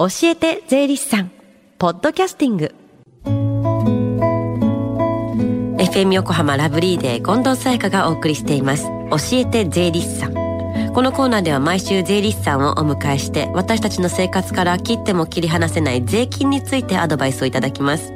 教えて税理士さんポッドキャスティング。FM 横浜ラブリーデー近藤沙耶香がお送りしています。教えて税理士さん。このコーナーでは毎週税理士さんをお迎えして私たちの生活から切っても切り離せない税金についてアドバイスをいただきます。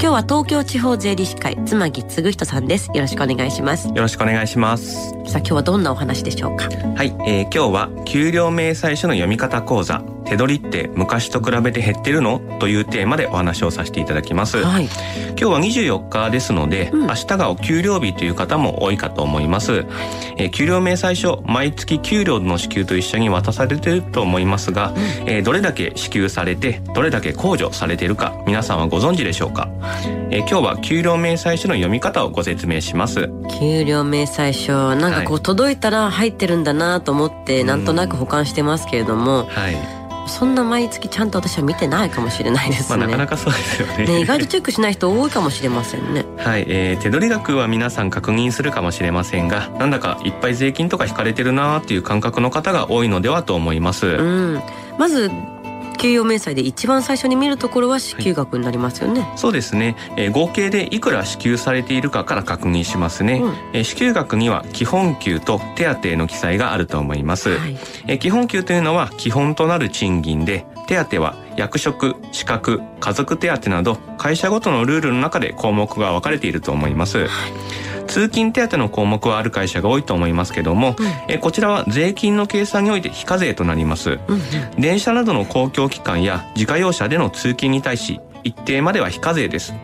今日は東京地方税理士会妻木嗣人さんです。よろしくお願いします。よろしくお願いします。さあ今日はどんなお話でしょうか？はい、えー、今日は給料明細書の読み方講座手取りって昔と比べて減ってるの？というテーマでお話をさせていただきます、はい、今日は24日ですので、うん、明日がお給料日という方も多いかと思います、えー、給料明細書毎月給料の支給と一緒に渡されていると思いますが、うん、えー、どれだけ支給されてどれだけ控除されているか皆さんはご存知でしょうか、えー、今日は給料明細書の読み方をご説明します。給料明細書なんかこう届いたら入ってるんだなと思って、なんとなく保管してますけれども、はいそんな毎月ちゃんと私は見てないかもしれないですね。まあ、なかなかそうですよねね。意外とチェックしない人多いかもしれませんね。はい、えー、手取り額は皆さん確認するかもしれませんが、なんだかいっぱい税金とか引かれてるなーっていう感覚の方が多いのではと思います。うん、まず給与明細で一番最初に見るところは支給額になりますよね、はい、そうですね、えー、合計でいくら支給されているかから確認しますね、うん、えー、支給額には基本給と手当の記載があると思います、はい、えー、基本給というのは基本となる賃金で手当は役職、資格、家族手当など会社ごとのルールの中で項目が分かれていると思います、はい通勤手当の項目はある会社が多いと思いますけども、うん、えこちらは税金の計算において非課税となります、うんうん、電車などの公共機関や自家用車での通勤に対し一定までは非課税です。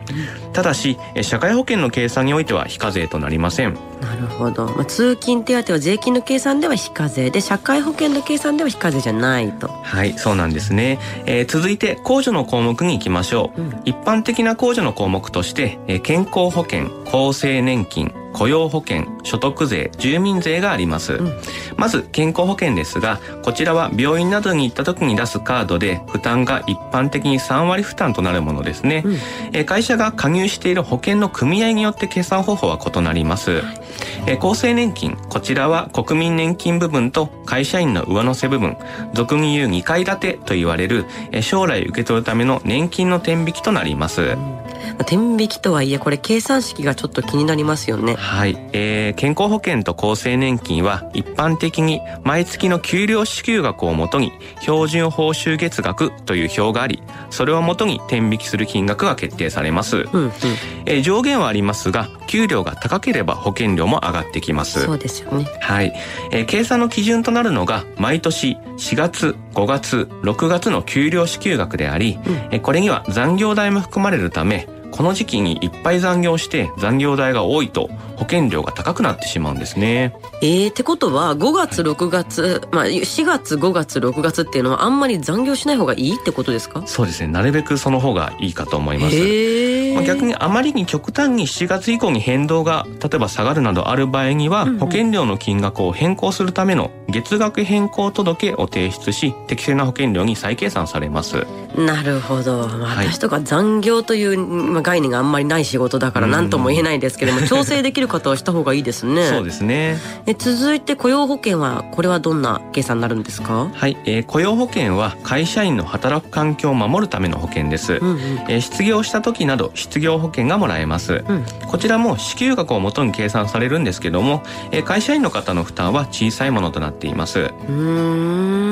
ただし、社会保険の計算においては非課税となりません。なるほど。まあ、通勤手当は税金の計算では非課税で、社会保険の計算では非課税じゃないと。はい、そうなんですね。えー、続いて、控除の項目に行きましょう。うん、一般的な控除の項目として、えー、健康保険、厚生年金、雇用保険、所得税、住民税があります。うん、まず健康保険ですが、こちらは病院などに行った時に出すカードで負担が一般的に3割負担となるものですね。うん、え会社が加入している保険の組合によって計算方法は異なります。え厚生年金、こちらは国民年金部分と会社員の上乗せ部分、俗に言う2階建てと言われる、え将来受け取るための年金の天引きとなります。うん天引きとはいえこれ計算式がちょっと気になりますよね。はい、えー、健康保険と厚生年金は一般的に毎月の給料支給額をもとに標準報酬月額という表がありそれをもとに天引きする金額が決定されます、うんうん、えー、上限はありますが給料が高ければ保険料も上がってきます。そうですよね。はい、えー、計算の基準となるのが毎年4月5月6月の給料支給額であり、うん、これには残業代も含まれるためこの時期にいっぱい残業して残業代が多いと保険料が高くなってしまうんですね。えー、ってことは5月6月、まあ4月5月6月っていうのはあんまり残業しない方がいいってことですか？そうですね。なるべくその方がいいかと思います。まあ、逆にあまりに極端に7月以降に変動が例えば下がるなどある場合には、保険料の金額を変更するための月額変更届を提出し適正な保険料に再計算されます。なるほど、まあ、私とか残業という概念があんまりない仕事だから何とも言えないですけども、調整できる方はした方がいいですね。そうですね。え続いて雇用保険はこれはどんな計算になるんですか？はい、えー、雇用保険は会社員の働く環境を守るための保険です。うんうん、えー、失業した時など失業保険がもらえます。うん、こちらも支給額をもとに計算されるんですけども、えー、会社員の方の負担は小さいものとなっています。うん。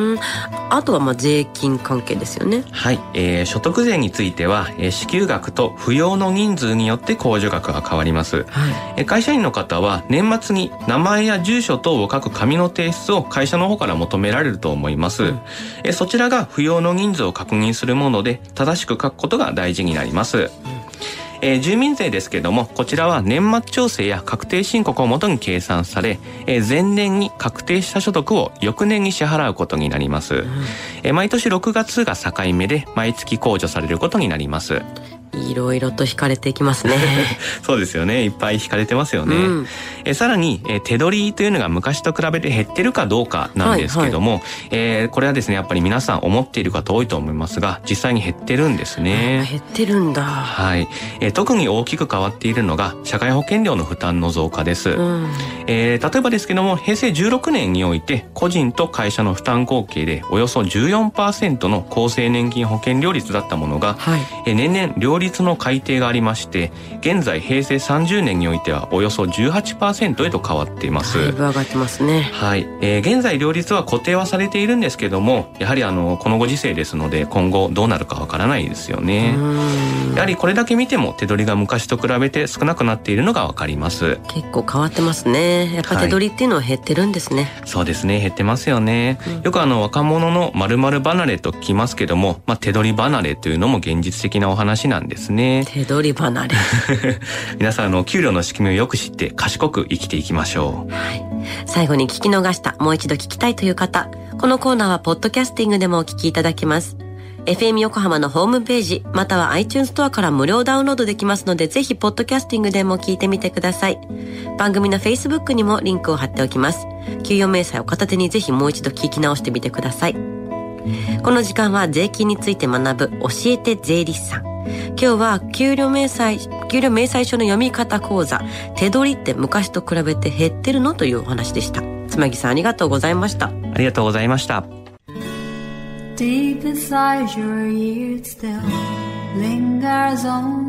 あとはまあ税金関係ですよね。はい、えー、所得税については、えー、支給額と扶養の人数によって控除額が変わります。はい、会社員の方は年末に名前や住所等を書く紙の提出を会社の方から求められると思います。うん、そちらが扶養の人数を確認するもので正しく書くことが大事になります。うんえー、住民税ですけども、こちらは年末調整や確定申告をもとに計算され、えー、前年に確定した所得を翌年に支払うことになります。うん、えー、毎年6月が境目で毎月控除されることになります。いろいろと惹かれていきますね。そうですよね。いっぱい惹かれてますよね、うん、えさらにえ手取りというのが昔と比べて減ってるかどうかなんですけども、はいはい、えー、これはですねやっぱり皆さん思っている方多いと思いますが実際に減ってるんですね。減ってるんだ。はい、えー、特に大きく変わっているのが社会保険料の負担の増加です、うん、えー、例えばですけども平成16年において個人と会社の負担合計でおよそ14%の厚生年金保険料率だったものが、はい、え年々両立の改定がありまして現在平成30年においてはおよそ18%へと変わっています。だいぶ上がってますね。はい、えー、現在両立は固定はされているんですけどもやはりあのこのご時世ですので今後どうなるかわからないですよね。やはりこれだけ見ても手取りが昔と比べて少なくなっているのがわかります。結構変わってますね。やっぱ手取りっていうのは減ってるんですね、はい、そうですね。減ってますよね、うん、よくあの若者のまる離れと聞きますけども、まあ、手取り離れというのも現実的なお話なんですね手取り離れ 皆さんの給料の仕組みをよく知って賢く生きていきましょう、はい、最後に聞き逃したもう一度聞きたいという方このコーナーはポッドキャスティングでもお聞きいただけます FM 横浜のホームページ、または iTunes ストアから無料ダウンロードできますので、ぜひ、ポッドキャスティングでも聞いてみてください。番組の Facebook にもリンクを貼っておきます。給与明細を片手にぜひもう一度聞き直してみてください。この時間は税金について学ぶ教えて税理士さん。今日は給料明細、給料明細書の読み方講座、手取りって昔と比べて減ってるのというお話でした。つまぎさんありがとうございました。ありがとうございました。Deep inside your ears still lingers on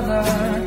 another.